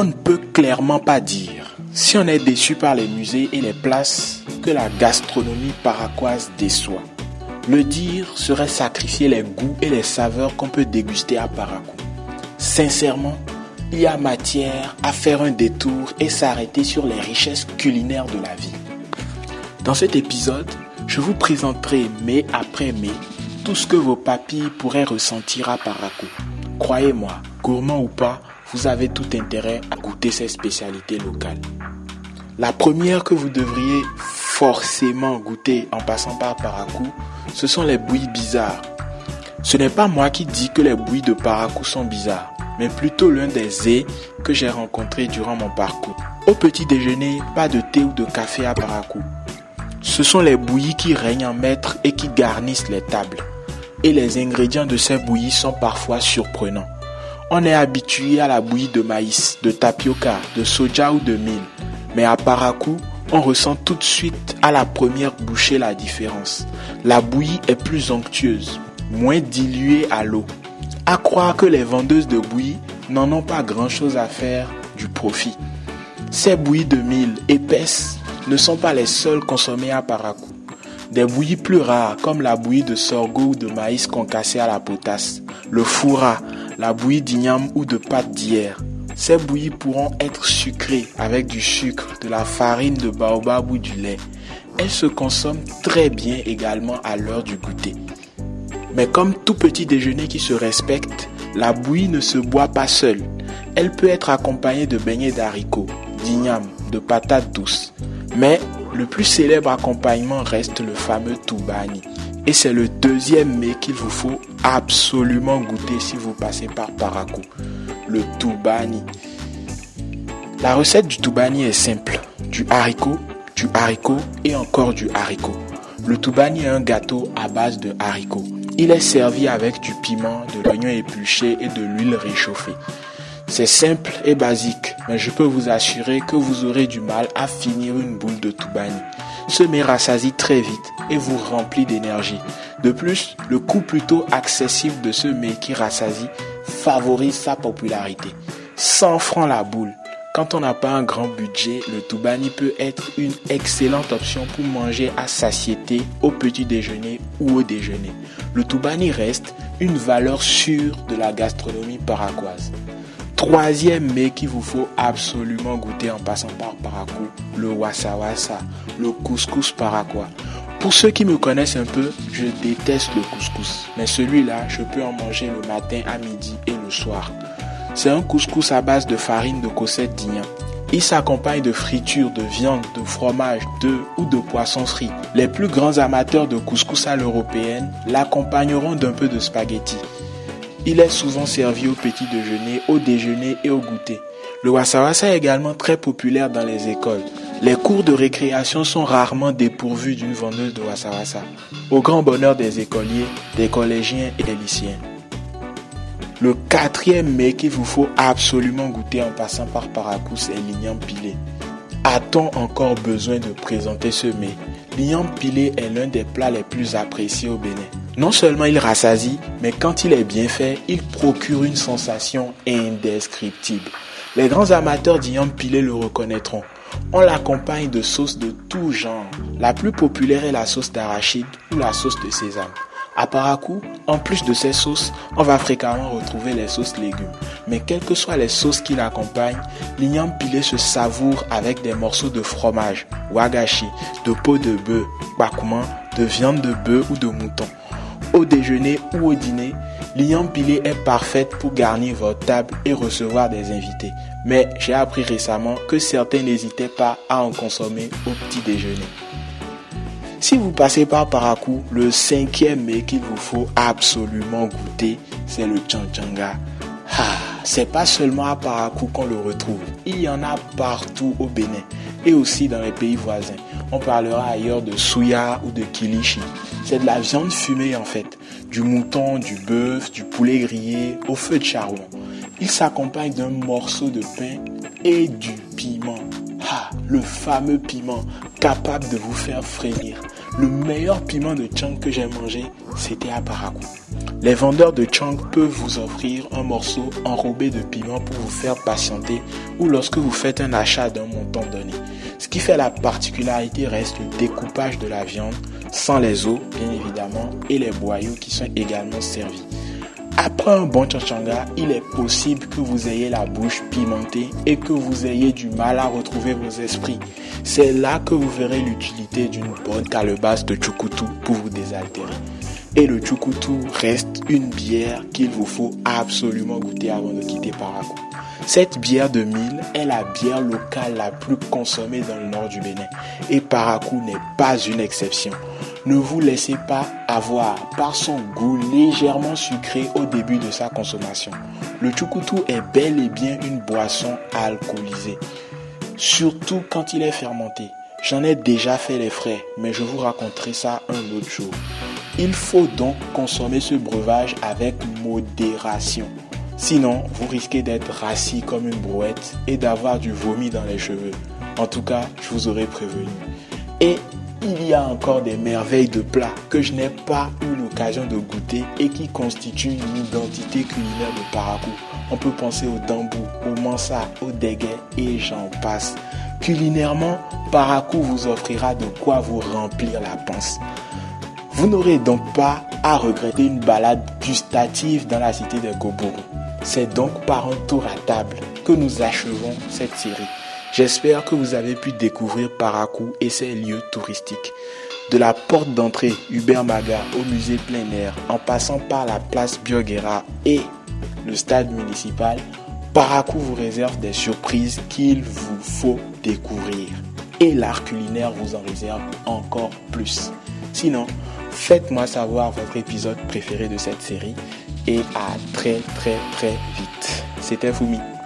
On ne peut clairement pas dire, si on est déçu par les musées et les places, que la gastronomie paraquoise déçoit. Le dire serait sacrifier les goûts et les saveurs qu'on peut déguster à Paracou. Sincèrement, il y a matière à faire un détour et s'arrêter sur les richesses culinaires de la vie. Dans cet épisode, je vous présenterai mai après mai tout ce que vos papilles pourraient ressentir à Paracou. Croyez-moi, gourmand ou pas, vous avez tout intérêt à goûter ces spécialités locales. La première que vous devriez forcément goûter en passant par Paracou, ce sont les bouillies bizarres. Ce n'est pas moi qui dis que les bouillies de Paracou sont bizarres, mais plutôt l'un des ais que j'ai rencontré durant mon parcours. Au petit déjeuner, pas de thé ou de café à Paracou. Ce sont les bouillies qui règnent en maître et qui garnissent les tables. Et les ingrédients de ces bouillies sont parfois surprenants. On est habitué à la bouillie de maïs, de tapioca, de soja ou de mil. Mais à Paracou, on ressent tout de suite à la première bouchée la différence. La bouillie est plus onctueuse, moins diluée à l'eau. À croire que les vendeuses de bouillie n'en ont pas grand-chose à faire du profit. Ces bouillies de mil épaisses ne sont pas les seules consommées à Paracou. Des bouillies plus rares comme la bouillie de sorgho ou de maïs concassé à la potasse, le fourra, la bouillie d'igname ou de pâte d'hier. Ces bouillies pourront être sucrées avec du sucre, de la farine de baobab ou du lait. Elles se consomment très bien également à l'heure du goûter. Mais comme tout petit déjeuner qui se respecte, la bouillie ne se boit pas seule. Elle peut être accompagnée de beignets d'haricots, d'igname, de patates douces. Mais le plus célèbre accompagnement reste le fameux toubani. Et c'est le deuxième mets qu'il vous faut absolument goûter si vous passez par Paracou. Le toubani. La recette du toubani est simple. Du haricot, du haricot et encore du haricot. Le toubani est un gâteau à base de haricots. Il est servi avec du piment, de l'oignon épluché et de l'huile réchauffée. C'est simple et basique, mais je peux vous assurer que vous aurez du mal à finir une boule de toubani. Ce mets rassasie très vite et vous remplit d'énergie. De plus, le coût plutôt accessible de ce mets qui rassasie favorise sa popularité. 100 francs la boule. Quand on n'a pas un grand budget, le toubani peut être une excellente option pour manger à satiété au petit déjeuner ou au déjeuner. Le toubani reste une valeur sûre de la gastronomie paraguaise. Troisième mets qu'il vous faut absolument goûter en passant par Paracou, le wasawasa, le couscous paraquois. Pour ceux qui me connaissent un peu, je déteste le couscous. Mais celui-là, je peux en manger le matin, à midi et le soir. C'est un couscous à base de farine de cossette d'igname. Il s'accompagne de fritures de viande, de fromage, d'œufs ou de poisson frit. Les plus grands amateurs de couscous à l'européenne l'accompagneront d'un peu de spaghetti. Il est souvent servi au petit déjeuner, au déjeuner et au goûter. Le wasawasa est également très populaire dans les écoles. Les cours de récréation sont rarement dépourvus d'une vendeuse de wasawasa, au grand bonheur des écoliers, des collégiens et des lycéens. Le quatrième mets qu'il vous faut absolument goûter en passant par Paracou, c'est l'igname pilé. A-t-on encore besoin de présenter ce mets? L'igname pilé est l'un des plats les plus appréciés au Bénin. Non seulement il rassasie, mais quand il est bien fait, il procure une sensation indescriptible. Les grands amateurs d'igname pilé le reconnaîtront. On l'accompagne de sauces de tout genre. La plus populaire est la sauce d'arachide ou la sauce de sésame. À Paracou, en plus de ces sauces, on va fréquemment retrouver les sauces légumes. Mais quelles que soient les sauces qui l'accompagnent, l'igname pilé se savoure avec des morceaux de fromage, wagashi, de peau de bœuf, bakouman, de viande de bœuf ou de mouton. Au déjeuner ou au dîner, pilé est parfaite pour garnir votre table et recevoir des invités. Mais j'ai appris récemment que certains n'hésitaient pas à en consommer au petit déjeuner. Si vous passez par Paracou, le cinquième mets qu'il vous faut absolument goûter, c'est le chanchanga. Ah, c'est pas seulement à Paracou qu'on le retrouve. Il y en a partout au Bénin et aussi dans les pays voisins. On parlera ailleurs de souya ou de kilichi. C'est de la viande fumée en fait. Du mouton, du bœuf, du poulet grillé au feu de charbon. Il s'accompagne d'un morceau de pain et du piment. Ah, le fameux piment capable de vous faire frémir. Le meilleur piment de Chang que j'ai mangé, c'était à Paracou. Les vendeurs de Chang peuvent vous offrir un morceau enrobé de piment pour vous faire patienter ou lorsque vous faites un achat d'un montant donné. Ce qui fait la particularité reste le découpage de la viande sans les os, bien évidemment, et les boyaux qui sont également servis. Après un bon chachanga, il est possible que vous ayez la bouche pimentée et que vous ayez du mal à retrouver vos esprits. C'est là que vous verrez l'utilité d'une bonne calebasse de chukutu pour vous désaltérer. Et le chukutu reste une bière qu'il vous faut absolument goûter avant de quitter Parakou. Cette bière de mille est la bière locale la plus consommée dans le nord du Bénin. Et Parakou n'est pas une exception. Ne vous laissez pas avoir par son goût légèrement sucré au début de sa consommation. Le chukutu est bel et bien une boisson alcoolisée, surtout quand il est fermenté. J'en ai déjà fait les frais, mais je vous raconterai ça un autre jour. Il faut donc consommer ce breuvage avec modération. Sinon, vous risquez d'être rassis comme une brouette et d'avoir du vomi dans les cheveux. En tout cas, je vous aurais prévenu. Et il y a encore des merveilles de plats que je n'ai pas eu l'occasion de goûter et qui constituent une identité culinaire de Parakou. On peut penser au dambou, au mansa, au déguet et j'en passe. Culinairement, Parakou vous offrira de quoi vous remplir la panse. Vous n'aurez donc pas à regretter une balade gustative dans la cité de Gobourou. C'est donc par un tour à table que nous achevons cette série. J'espère que vous avez pu découvrir Parakou et ses lieux touristiques. De la porte d'entrée Hubert Maga au musée plein air, en passant par la place Bioguera et le stade municipal, Parakou vous réserve des surprises qu'il vous faut découvrir. Et l'art culinaire vous en réserve encore plus. Sinon, faites-moi savoir votre épisode préféré de cette série et à très très très vite. C'était Fumi.